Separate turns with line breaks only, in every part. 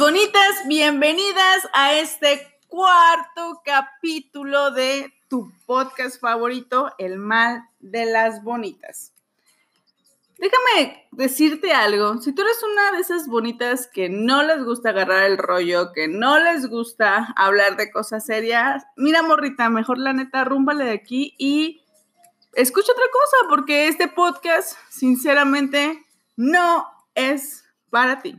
bonitas, bienvenidas a este cuarto capítulo de tu podcast favorito, El mal de las bonitas. Déjame decirte algo, si tú eres una de esas bonitas que no les gusta agarrar el rollo, que no les gusta hablar de cosas serias, mira morrita, mejor la neta, rúmbale de aquí y escucha otra cosa, porque este podcast, sinceramente, no es para ti.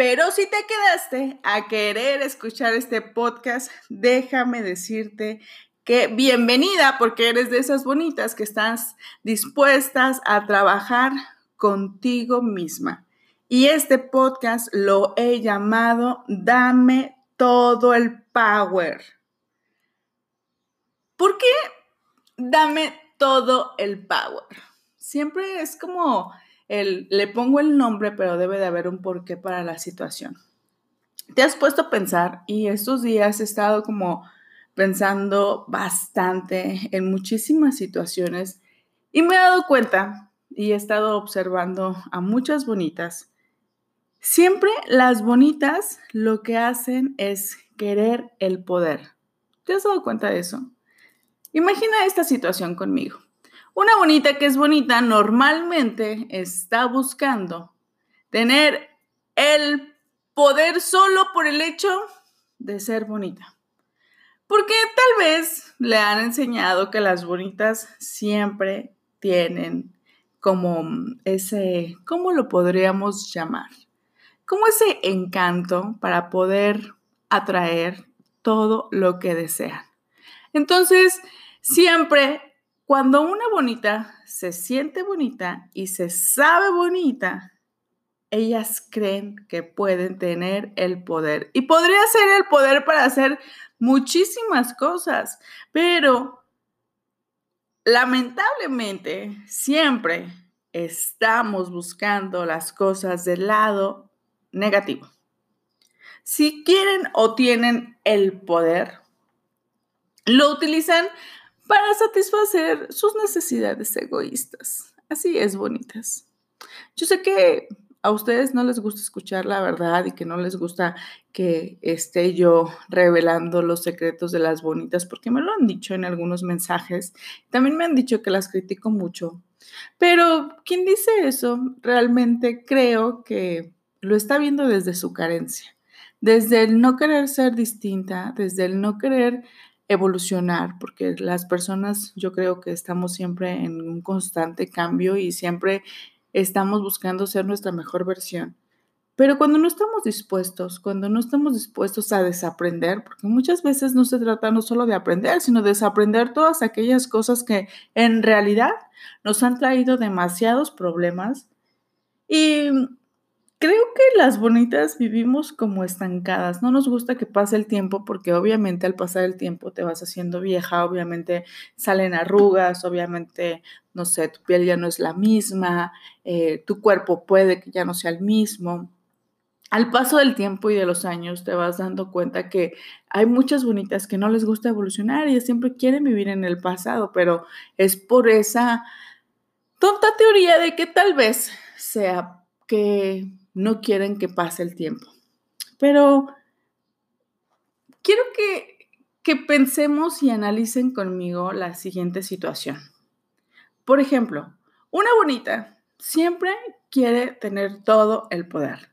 Pero si te quedaste a querer escuchar este podcast, déjame decirte que bienvenida porque eres de esas bonitas que estás dispuestas a trabajar contigo misma. Y este podcast lo he llamado Dame todo el power. ¿Por qué dame todo el power? Siempre es como le pongo el nombre, pero debe de haber un porqué para la situación. Te has puesto a pensar y estos días he estado como pensando bastante en muchísimas situaciones y me he dado cuenta y he estado observando a muchas bonitas. Siempre las bonitas lo que hacen es querer el poder. ¿Te has dado cuenta de eso? Imagina esta situación conmigo. Una bonita que es bonita normalmente está buscando tener el poder solo por el hecho de ser bonita. Porque tal vez le han enseñado que las bonitas siempre tienen como ese, ¿cómo lo podríamos llamar? Como ese encanto para poder atraer todo lo que desean. Entonces, siempre cuando una bonita se siente bonita y se sabe bonita, ellas creen que pueden tener el poder. Y podría ser el poder para hacer muchísimas cosas, pero lamentablemente siempre estamos buscando las cosas del lado negativo. Si quieren o tienen el poder, lo utilizan para satisfacer sus necesidades egoístas. Así es, bonitas. Yo sé que a ustedes no les gusta escuchar la verdad y que no les gusta que esté yo revelando los secretos de las bonitas, porque me lo han dicho en algunos mensajes. También me han dicho que las critico mucho. Pero quien dice eso, realmente creo que lo está viendo desde su carencia, desde el no querer ser distinta, desde el no querer evolucionar, porque las personas yo creo que estamos siempre en un constante cambio y siempre estamos buscando ser nuestra mejor versión. Pero cuando no estamos dispuestos, cuando no estamos dispuestos a desaprender, porque muchas veces no se trata no solo de aprender, sino de desaprender todas aquellas cosas que en realidad nos han traído demasiados problemas. Y Creo que las bonitas vivimos como estancadas. No nos gusta que pase el tiempo porque obviamente al pasar el tiempo te vas haciendo vieja, obviamente salen arrugas, obviamente, no sé, tu piel ya no es la misma, eh, tu cuerpo puede que ya no sea el mismo. Al paso del tiempo y de los años te vas dando cuenta que hay muchas bonitas que no les gusta evolucionar y siempre quieren vivir en el pasado, pero es por esa tonta teoría de que tal vez sea que no quieren que pase el tiempo. Pero quiero que, pensemos y analicen conmigo la siguiente situación. Por ejemplo, una bonita siempre quiere tener todo el poder.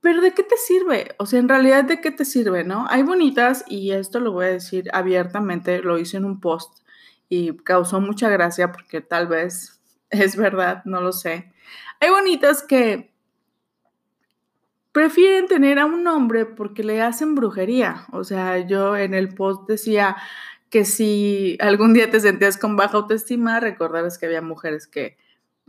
Pero ¿de qué te sirve? O sea, en realidad, ¿de qué te sirve, no? Hay bonitas, y esto lo voy a decir abiertamente, lo hice en un post y causó mucha gracia porque tal vez es verdad, no lo sé. Hay bonitas que prefieren tener a un hombre porque le hacen brujería. O sea, yo en el post decía que si algún día te sentías con baja autoestima, recordarás que había mujeres que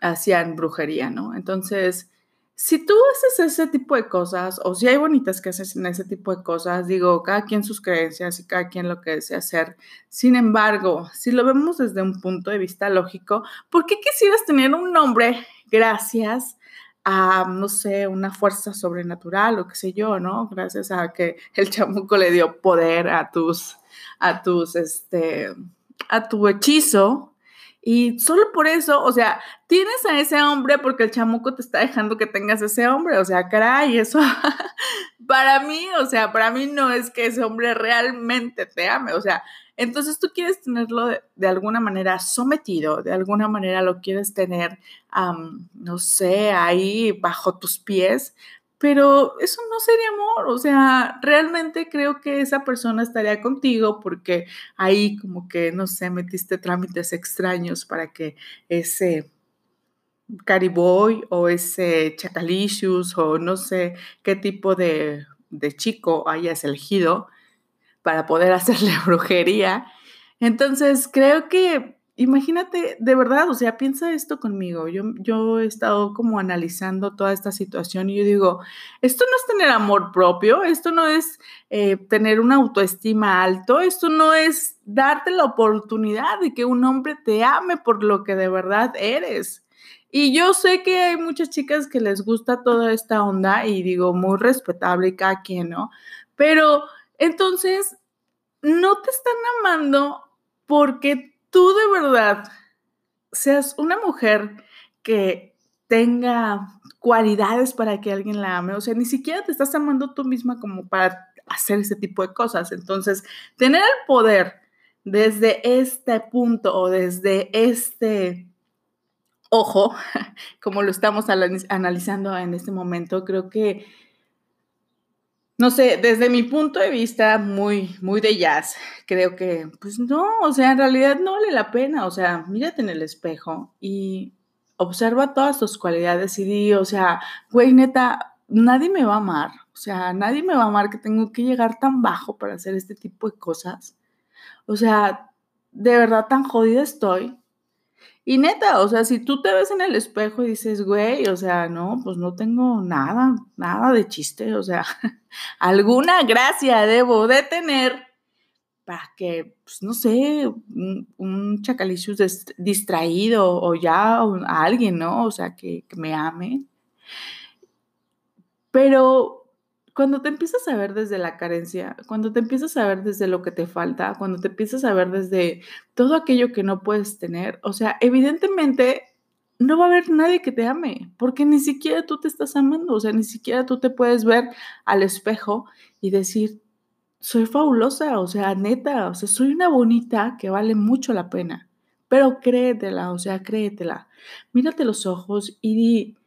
hacían brujería, ¿no? Entonces, si tú haces ese tipo de cosas, o si hay bonitas que hacen ese tipo de cosas, digo, cada quien sus creencias y cada quien lo que desea hacer. Sin embargo, si lo vemos desde un punto de vista lógico, ¿por qué quisieras tener un nombre gracias a, no sé, una fuerza sobrenatural o qué sé yo, ¿no? Gracias a que el chamuco le dio poder a tus, a tus, este, a tu hechizo, y solo por eso, o sea, tienes a ese hombre porque el chamuco te está dejando que tengas ese hombre, o sea, caray, eso para mí, o sea, para mí no es que ese hombre realmente te ame, o sea, entonces tú quieres tenerlo de, alguna manera sometido, de alguna manera lo quieres tener, no sé, ahí bajo tus pies, pero eso no sería amor, o sea, realmente creo que esa persona estaría contigo porque ahí como que, no sé, metiste trámites extraños para que ese cariboy o ese chacalicious o no sé qué tipo de, de chico hayas elegido para poder hacerle brujería. Entonces, creo que imagínate, de verdad, o sea, piensa esto conmigo. Yo, yo he estado como analizando toda esta situación y yo digo, esto no es tener amor propio, esto no es eh, tener una autoestima alto, esto no es darte la oportunidad de que un hombre te ame por lo que de verdad eres. Y yo sé que hay muchas chicas que les gusta toda esta onda y digo, muy respetable cada quien, ¿no? Pero entonces, no te están amando porque tú de verdad seas una mujer que tenga cualidades para que alguien la ame, o sea, ni siquiera te estás amando tú misma como para hacer ese tipo de cosas. Entonces, tener el poder desde este punto o desde este ojo, como lo estamos analizando en este momento, creo que no sé, desde mi punto de vista muy, muy de jazz, creo que, pues no, o sea, en realidad no vale la pena, o sea, mírate en el espejo y observa todas tus cualidades y di, o sea, güey, neta, nadie me va a amar, o sea, nadie me va a amar que tengo que llegar tan bajo para hacer este tipo de cosas. O sea, de verdad tan jodida estoy y neta, o sea, si tú te ves en el espejo y dices, güey, o sea, no, pues no tengo nada, nada de chiste, o sea, alguna gracia debo de tener para que, pues no sé, un, un distraído o ya a alguien, ¿no? O sea, que, que me ame. Pero cuando te empiezas a ver desde la carencia, cuando te empiezas a ver desde lo que te falta, cuando te empiezas a ver desde todo aquello que no puedes tener, o sea, evidentemente no va a haber nadie que te ame, porque ni siquiera tú te estás amando, o sea, ni siquiera tú te puedes ver al espejo y decir, soy fabulosa, o sea, neta, o sea, soy una bonita que vale mucho la pena, pero créetela, o sea, créetela, mírate los ojos y di,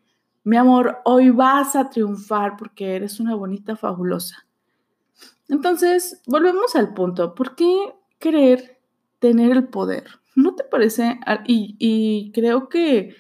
mi amor, hoy vas a triunfar porque eres una bonita fabulosa. Entonces, volvemos al punto. ¿Por qué querer tener el poder? ¿No te parece? Y, y creo que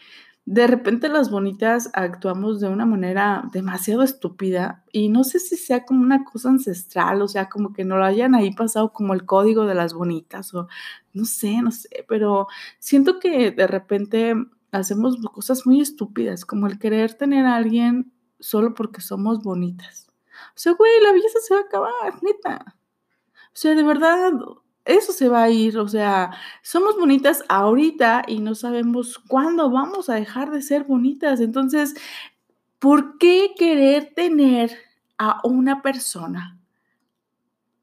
de repente las bonitas actuamos de una manera demasiado estúpida y no sé si sea como una cosa ancestral, o sea, como que no lo hayan ahí pasado como el código de las bonitas o no sé, no sé, pero siento que de repente hacemos cosas muy estúpidas, como el querer tener a alguien solo porque somos bonitas. O sea, güey, la belleza se va a acabar, neta. O sea, de verdad, eso se va a ir. O sea, somos bonitas ahorita y no sabemos cuándo vamos a dejar de ser bonitas. Entonces, ¿por qué querer tener a una persona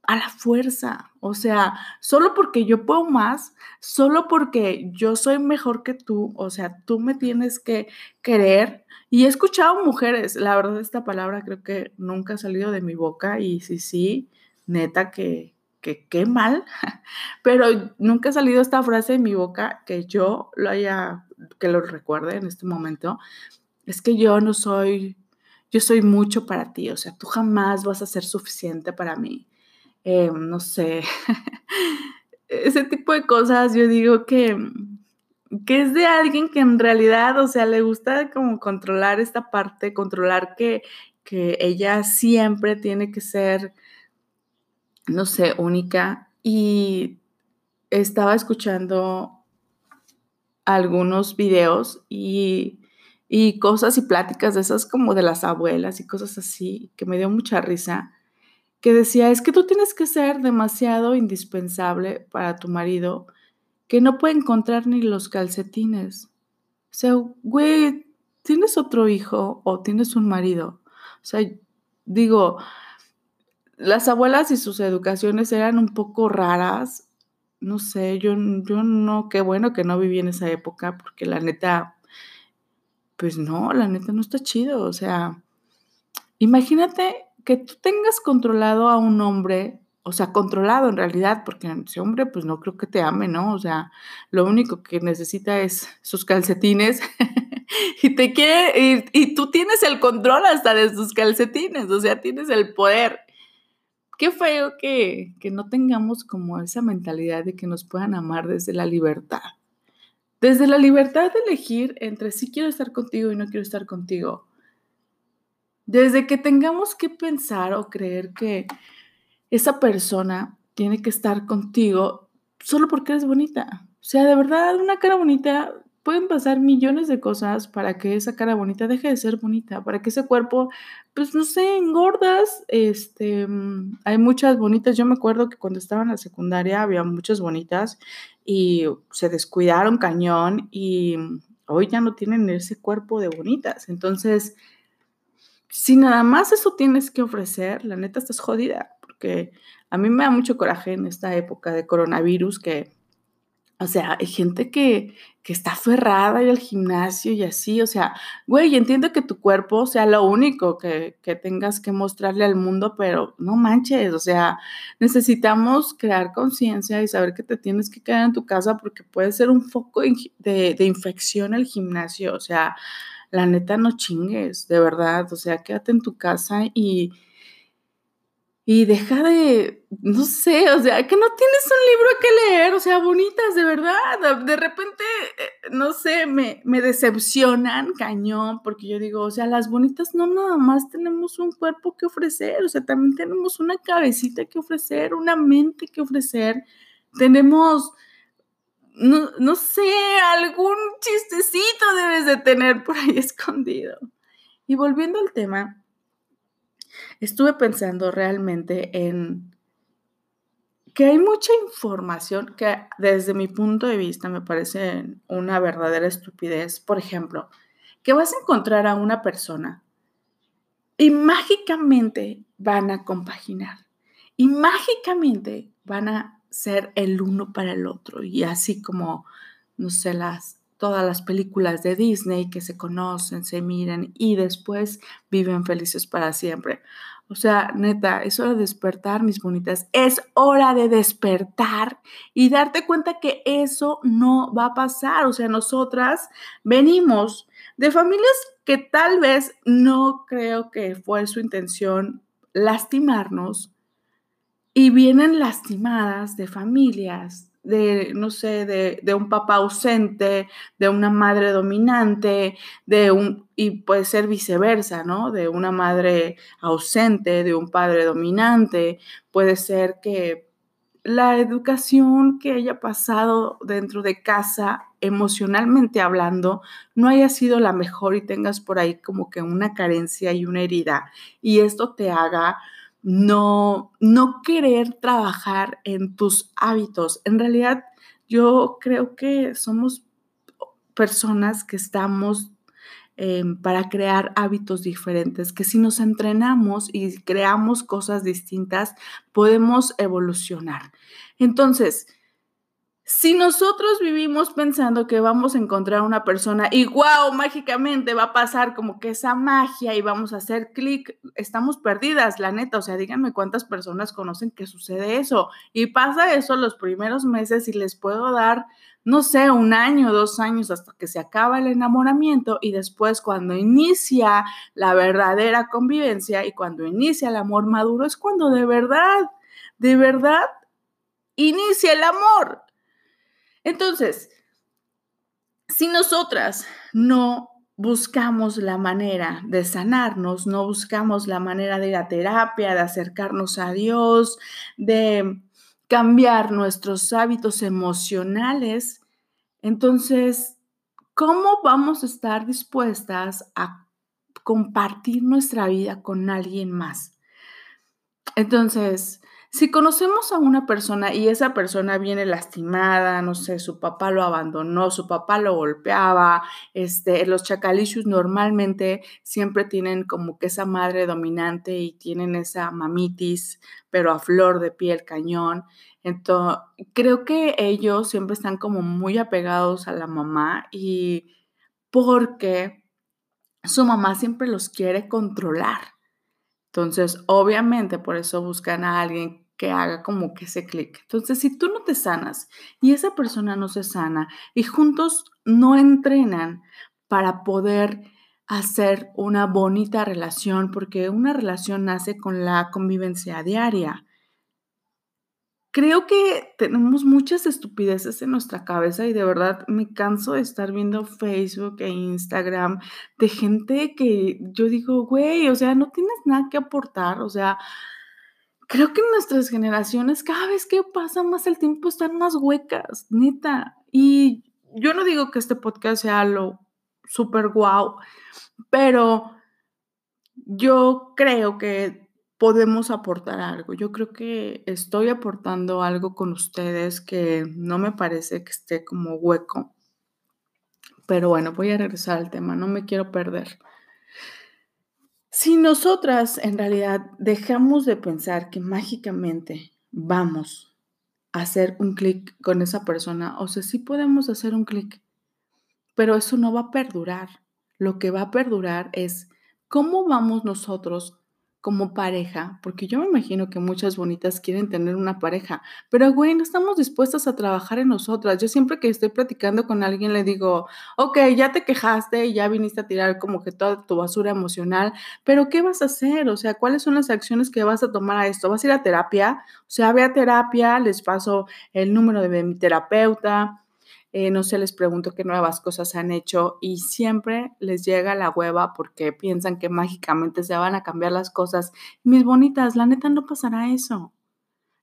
a la fuerza. O sea, solo porque yo puedo más, solo porque yo soy mejor que tú, o sea, tú me tienes que querer. Y he escuchado mujeres, la verdad esta palabra creo que nunca ha salido de mi boca y sí, sí, neta que, que qué mal, pero nunca ha salido esta frase de mi boca que yo lo haya, que lo recuerde en este momento. Es que yo no soy, yo soy mucho para ti, o sea, tú jamás vas a ser suficiente para mí eh, no sé, ese tipo de cosas, yo digo que, que es de alguien que en realidad, o sea, le gusta como controlar esta parte, controlar que, que ella siempre tiene que ser, no sé, única. Y estaba escuchando algunos videos y, y cosas y pláticas de esas como de las abuelas y cosas así, que me dio mucha risa, que decía, es que tú tienes que ser demasiado indispensable para tu marido, que no puede encontrar ni los calcetines. O sea, güey, tienes otro hijo o tienes un marido. O sea, digo, las abuelas y sus educaciones eran un poco raras. No sé, yo, yo no, qué bueno que no viví en esa época, porque la neta, pues no, la neta no está chido. O sea, imagínate que tú tengas controlado a un hombre, o sea, controlado en realidad, porque ese hombre pues no creo que te ame, ¿no? O sea, lo único que necesita es sus calcetines y te quiere, y, tú tienes el control hasta de sus calcetines, o sea, tienes el poder. Qué feo que, que no tengamos como esa mentalidad de que nos puedan amar desde la libertad. Desde la libertad de elegir entre si quiero estar contigo y no quiero estar contigo. Desde que tengamos que pensar o creer que esa persona tiene que estar contigo solo porque eres bonita. O sea, de verdad, una cara bonita pueden pasar millones de cosas para que esa cara bonita deje de ser bonita, para que ese cuerpo, pues no sé, engordas. Este, mm, hay muchas bonitas. Yo me acuerdo que cuando estaba en la secundaria había muchas bonitas y se descuidaron cañón y hoy ya no tienen ese cuerpo de bonitas. Entonces, si nada más eso tienes que ofrecer, la neta estás jodida, porque a mí me da mucho coraje en esta época de coronavirus que o sea, hay gente que, que está aferrada al gimnasio y así, o sea, güey, entiendo que tu cuerpo sea lo único que, que, tengas que mostrarle al mundo, pero no manches, o sea, necesitamos crear conciencia y saber que te tienes que quedar en tu casa porque puede ser un foco de, de infección el gimnasio, o sea, la neta no chingues, de verdad, o sea, quédate en tu casa y y deja de, no sé, o sea, que no tienes un libro que leer, o sea, bonitas, de verdad. De repente, eh, no sé, me, me decepcionan cañón, porque yo digo, o sea, las bonitas no nada más tenemos un cuerpo que ofrecer, o sea, también tenemos una cabecita que ofrecer, una mente que ofrecer, tenemos, no, no sé, algún chistecito debes de tener por ahí escondido. Y volviendo al tema, estuve pensando realmente en que hay mucha información que desde mi punto de vista me parece una verdadera estupidez. Por ejemplo, que vas a encontrar a una persona y mágicamente van a compaginar y mágicamente van a ser el uno para el otro y así como, no sé, las todas las películas de Disney que se conocen, se miran y después viven felices para siempre. O sea, neta, es hora de despertar, mis bonitas. Es hora de despertar y darte cuenta que eso no va a pasar. O sea, nosotras venimos de familias que tal vez no creo que fue su intención lastimarnos y vienen lastimadas de familias de, no sé, de, un papá ausente, de una madre dominante, de un, y puede ser viceversa, ¿no? De una madre ausente, de un padre dominante, puede ser que la educación que haya pasado dentro de casa, emocionalmente hablando, no haya sido la mejor y tengas por ahí como que una carencia y una herida, y esto te haga no, no querer trabajar en tus hábitos. En realidad, yo creo que somos personas que estamos em, para crear hábitos diferentes, que si nos entrenamos y creamos cosas distintas, podemos evolucionar. Entonces, si nosotros vivimos pensando que vamos a encontrar una persona y wow, mágicamente va a pasar como que esa magia y vamos a hacer clic, estamos perdidas, la neta. O sea, díganme cuántas personas conocen que sucede eso. Y pasa eso los primeros meses y les puedo dar, no sé, un año, dos años hasta que se acaba el enamoramiento y después cuando inicia la verdadera convivencia y cuando inicia el amor maduro es cuando de verdad, de verdad inicia el amor. Entonces, si nosotras no buscamos la manera de sanarnos, no buscamos la manera de ir a terapia, de acercarnos a Dios, de cambiar nuestros hábitos emocionales, entonces, ¿cómo vamos a estar dispuestas a compartir nuestra vida con alguien más? Entonces, si conocemos a una persona y esa persona viene lastimada, no sé, su papá lo abandonó, su papá lo golpeaba, este, los chacalishus normalmente siempre tienen como que esa madre dominante y tienen esa mamitis, pero a flor de piel cañón. Entonces, creo que ellos siempre están como muy apegados a la mamá y porque su mamá siempre los quiere controlar. Entonces, obviamente, por eso buscan a alguien que haga como que ese clic. Entonces, si tú no te sanas y esa persona no se sana y juntos no entrenan para poder hacer una bonita relación, porque una relación nace con la convivencia diaria. Creo que tenemos muchas estupideces en nuestra cabeza y de verdad me canso de estar viendo Facebook e Instagram de gente que yo digo, güey, o sea, no tienes nada que aportar, o sea, creo que nuestras generaciones cada vez que pasa más el tiempo están más huecas, neta. Y yo no digo que este podcast sea lo súper guau, pero yo creo que podemos aportar algo. Yo creo que estoy aportando algo con ustedes que no me parece que esté como hueco. Pero bueno, voy a regresar al tema, no me quiero perder. Si nosotras en realidad dejamos de pensar que mágicamente vamos a hacer un clic con esa persona, o sea, sí podemos hacer un clic, pero eso no va a perdurar. Lo que va a perdurar es cómo vamos nosotros como pareja, porque yo me imagino que muchas bonitas quieren tener una pareja, pero güey, no estamos dispuestas a trabajar en nosotras. Yo siempre que estoy platicando con alguien le digo, ok, ya te quejaste ya viniste a tirar como que toda tu basura emocional, pero ¿qué vas a hacer? O sea, ¿cuáles son las acciones que vas a tomar a esto? ¿Vas a ir a terapia? O sea, ve a terapia, les paso el número de mi terapeuta, eh, no sé, les pregunto qué nuevas cosas han hecho y siempre les llega la hueva porque piensan que mágicamente se van a cambiar las cosas. Mis bonitas, la neta no pasará eso.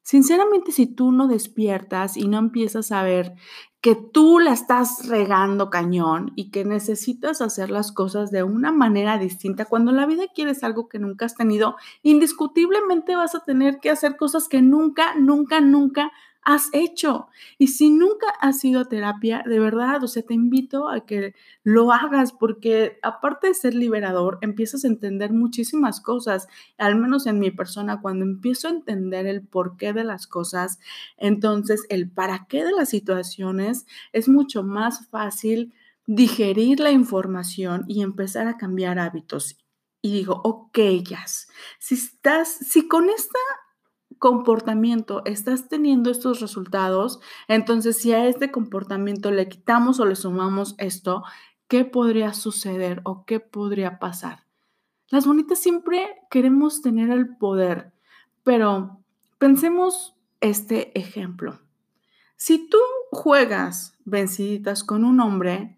Sinceramente, si tú no despiertas y no empiezas a ver que tú la estás regando cañón y que necesitas hacer las cosas de una manera distinta, cuando la vida quieres algo que nunca has tenido, indiscutiblemente vas a tener que hacer cosas que nunca, nunca, nunca has hecho. Y si nunca has ido a terapia, de verdad, o sea, te invito a que lo hagas porque aparte de ser liberador, empiezas a entender muchísimas cosas, al menos en mi persona, cuando empiezo a entender el porqué de las cosas, entonces el para qué de las situaciones es mucho más fácil digerir la información y empezar a cambiar hábitos. Y digo, ok, si estás, si con esta comportamiento estás teniendo estos resultados, entonces si a este comportamiento le quitamos o le sumamos esto, ¿qué podría suceder o qué podría pasar? Las bonitas siempre queremos tener el poder, pero pensemos este ejemplo. Si tú juegas venciditas con un hombre,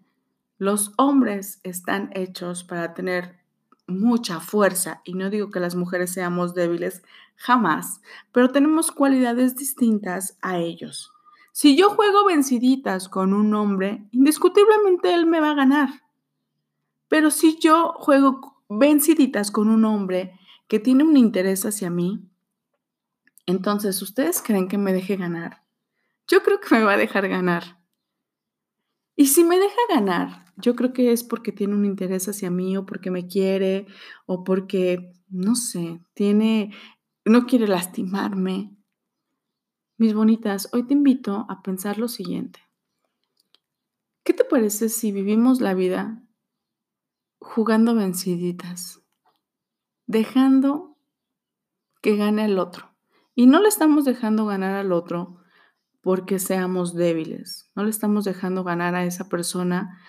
los hombres están hechos para tener mucha fuerza, y no digo que las mujeres seamos débiles, jamás, pero tenemos cualidades distintas a ellos. Si yo juego venciditas con un hombre, indiscutiblemente él me va a ganar. Pero si yo juego venciditas con un hombre que tiene un interés hacia mí, entonces ustedes creen que me deje ganar. Yo creo que me va a dejar ganar. Y si me deja ganar, yo creo que es porque tiene un interés hacia mí o porque me quiere o porque, no sé, tiene, no quiere lastimarme. Mis bonitas, hoy te invito a pensar lo siguiente. ¿Qué te parece si vivimos la vida jugando venciditas, dejando que gane el otro? Y no le estamos dejando ganar al otro porque seamos débiles, no le estamos dejando ganar a esa persona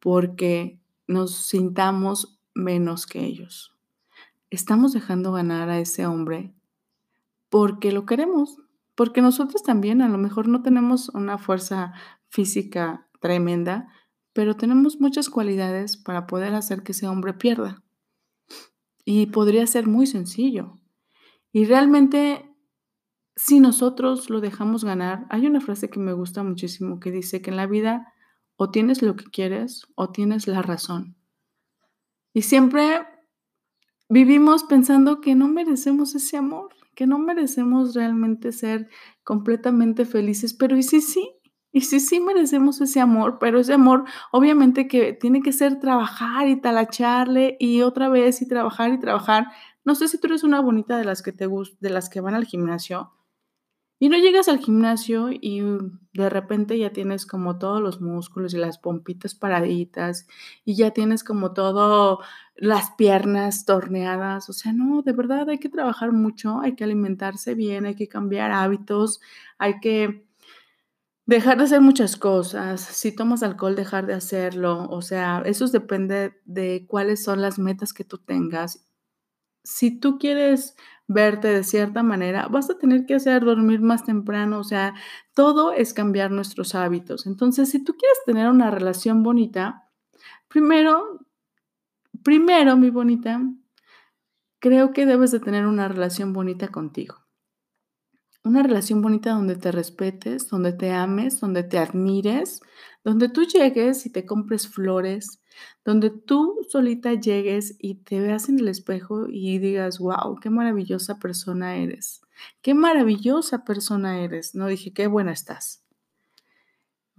porque nos sintamos menos que ellos. Estamos dejando ganar a ese hombre porque lo queremos, porque nosotros también a lo mejor no tenemos una fuerza física tremenda, pero tenemos muchas cualidades para poder hacer que ese hombre pierda. Y podría ser muy sencillo. Y realmente, si nosotros lo dejamos ganar, hay una frase que me gusta muchísimo que dice que en la vida o tienes lo que quieres o tienes la razón. Y siempre vivimos pensando que no merecemos ese amor, que no merecemos realmente ser completamente felices, pero ¿y si sí? Y sí, sí merecemos ese amor, pero ese amor obviamente que tiene que ser trabajar y talacharle y otra vez y trabajar y trabajar. No sé si tú eres una bonita de las que te de las que van al gimnasio y no llegas al gimnasio y de repente ya tienes como todos los músculos y las pompitas paraditas y ya tienes como todo las piernas torneadas. O sea, no, de verdad hay que trabajar mucho, hay que alimentarse bien, hay que cambiar hábitos, hay que Dejar de hacer muchas cosas, si tomas alcohol, dejar de hacerlo, o sea, eso depende de cuáles son las metas que tú tengas. Si tú quieres verte de cierta manera, vas a tener que hacer dormir más temprano, o sea, todo es cambiar nuestros hábitos. Entonces, si tú quieres tener una relación bonita, primero, primero, mi bonita, creo que debes de tener una relación bonita contigo una relación bonita donde te respetes, donde te ames, donde te admires, donde tú llegues y te compres flores, donde tú solita llegues y te veas en el espejo y digas, wow, qué maravillosa persona eres, qué maravillosa persona eres. No dije, qué buena estás.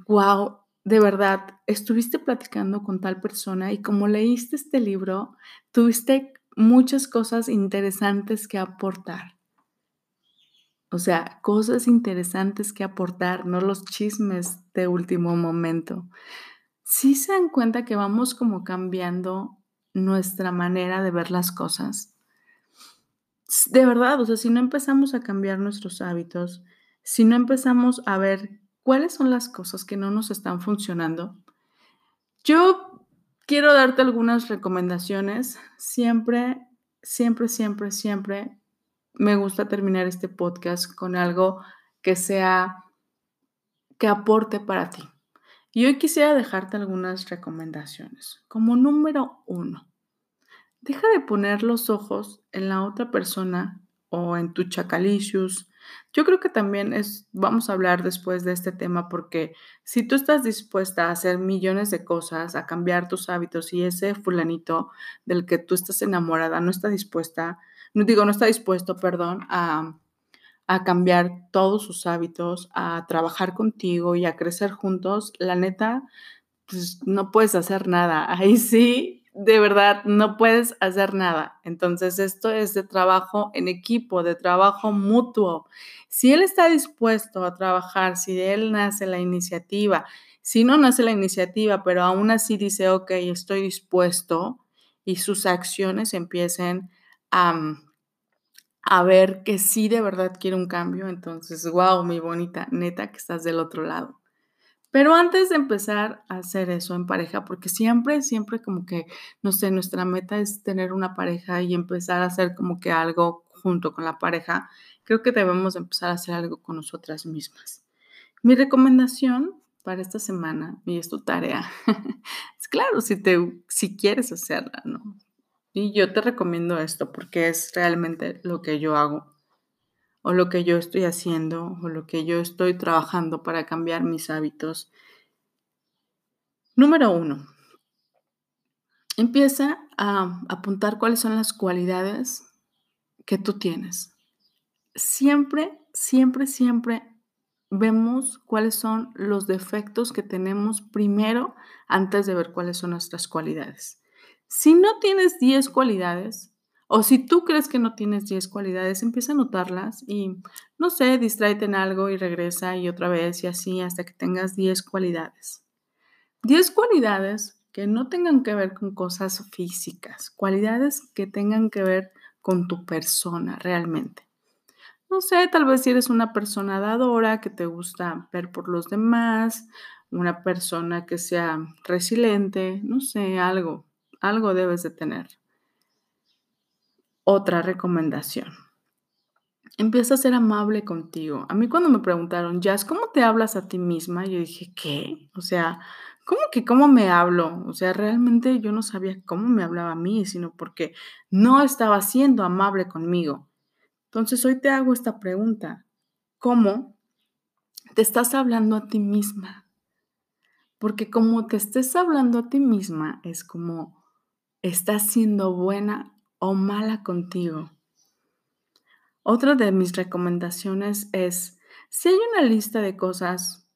Wow, de verdad, estuviste platicando con tal persona y como leíste este libro, tuviste muchas cosas interesantes que aportar o sea, cosas interesantes que aportar, no los chismes de último momento. Si se dan cuenta que vamos como cambiando nuestra manera de ver las cosas. De verdad, o sea, si no empezamos a cambiar nuestros hábitos, si no empezamos a ver cuáles son las cosas que no nos están funcionando, yo quiero darte algunas recomendaciones. Siempre, siempre, siempre, siempre me gusta terminar este podcast con algo que sea, que aporte para ti. Y hoy quisiera dejarte algunas recomendaciones. Como número uno, deja de poner los ojos en la otra persona o en tu chacalicious. Yo creo que también es, vamos a hablar después de este tema porque si tú estás dispuesta a hacer millones de cosas, a cambiar tus hábitos y ese fulanito del que tú estás enamorada no está dispuesta, no digo, no está dispuesto, perdón, a, cambiar todos sus hábitos, a trabajar contigo y a crecer juntos, la neta, pues no puedes hacer nada. Ahí sí, de verdad, no puedes hacer nada. Entonces, esto es de trabajo en equipo, de trabajo mutuo. Si él está dispuesto a trabajar, si él nace la iniciativa, si no nace la iniciativa, pero aún así dice, ok, estoy dispuesto, y sus acciones empiecen a, ver que sí de verdad quiere un cambio. Entonces, wow, mi bonita, neta que estás del otro lado. Pero antes de empezar a hacer eso en pareja, porque siempre, siempre como que, no sé, nuestra meta es tener una pareja y empezar a hacer como que algo junto con la pareja, creo que debemos empezar a hacer algo con nosotras mismas. Mi recomendación para esta semana, y es tu tarea, es claro, si, te, si quieres hacerla, ¿no? Y yo te recomiendo esto porque es realmente lo que yo hago o lo que yo estoy haciendo o lo que yo estoy trabajando para cambiar mis hábitos. Número uno, empieza a apuntar cuáles son las cualidades que tú tienes. Siempre, siempre, siempre vemos cuáles son los defectos que tenemos primero antes de ver cuáles son nuestras cualidades. Si no tienes 10 cualidades, o si tú crees que no tienes 10 cualidades, empieza a notarlas y, no sé, distráete en algo y regresa y otra vez y así hasta que tengas 10 cualidades. 10 cualidades que no tengan que ver con cosas físicas, cualidades que tengan que ver con tu persona realmente. No sé, tal vez si eres una persona dadora, que te gusta ver por los demás, una persona que sea resiliente, no sé, algo, algo debes de tener. Otra recomendación. Empieza a ser amable contigo. A mí cuando me preguntaron, Jazz, ¿cómo te hablas a ti misma? Yo dije, ¿qué? O sea, ¿cómo que cómo me hablo? O sea, realmente yo no sabía cómo me hablaba a mí, sino porque no estaba siendo amable conmigo. Entonces hoy te hago esta pregunta. ¿Cómo te estás hablando a ti misma? Porque como te estés hablando a ti misma, es como estás siendo buena o mala contigo. Otra de mis recomendaciones es, si hay una lista de cosas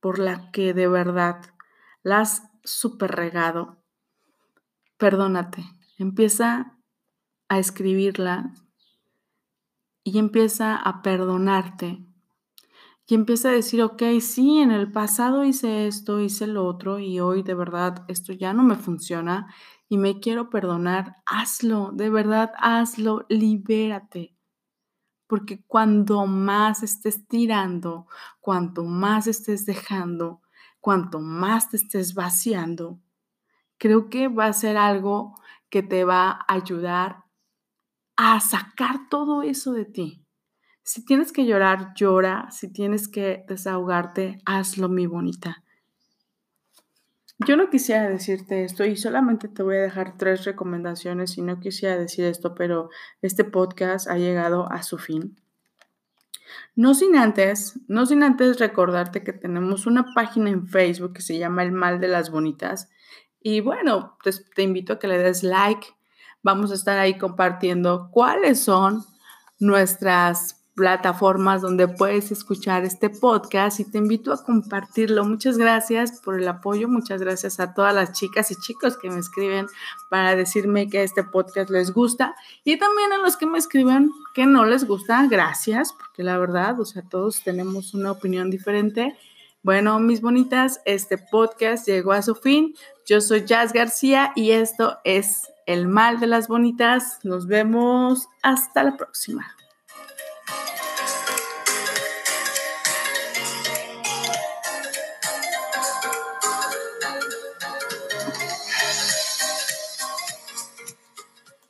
por la que de verdad las super regado, perdónate, empieza a escribirla y empieza a perdonarte y empieza a decir, ok, sí, en el pasado hice esto, hice lo otro y hoy de verdad esto ya no me funciona y me quiero perdonar, hazlo, de verdad hazlo, libérate porque cuando más estés tirando, cuanto más estés dejando, cuanto más te estés vaciando, creo que va a ser algo que te va a ayudar a sacar todo eso de ti. Si tienes que llorar, llora. Si tienes que desahogarte, hazlo, mi bonita. Yo no quisiera decirte esto y solamente te voy a dejar tres recomendaciones y no quisiera decir esto, pero este podcast ha llegado a su fin. No sin antes, no sin antes recordarte que tenemos una página en Facebook que se llama El Mal de las Bonitas. Y bueno, pues te invito a que le des like. Vamos a estar ahí compartiendo cuáles son nuestras plataformas donde puedes escuchar este podcast y te invito a compartirlo. Muchas gracias por el apoyo, muchas gracias a todas las chicas y chicos que me escriben para decirme que este podcast les gusta y también a los que me escriben que no les gusta, gracias, porque la verdad, o sea, todos tenemos una opinión diferente. Bueno, mis bonitas, este podcast llegó a su fin. Yo soy Jazz García y esto es El Mal de las Bonitas. Nos vemos hasta la próxima.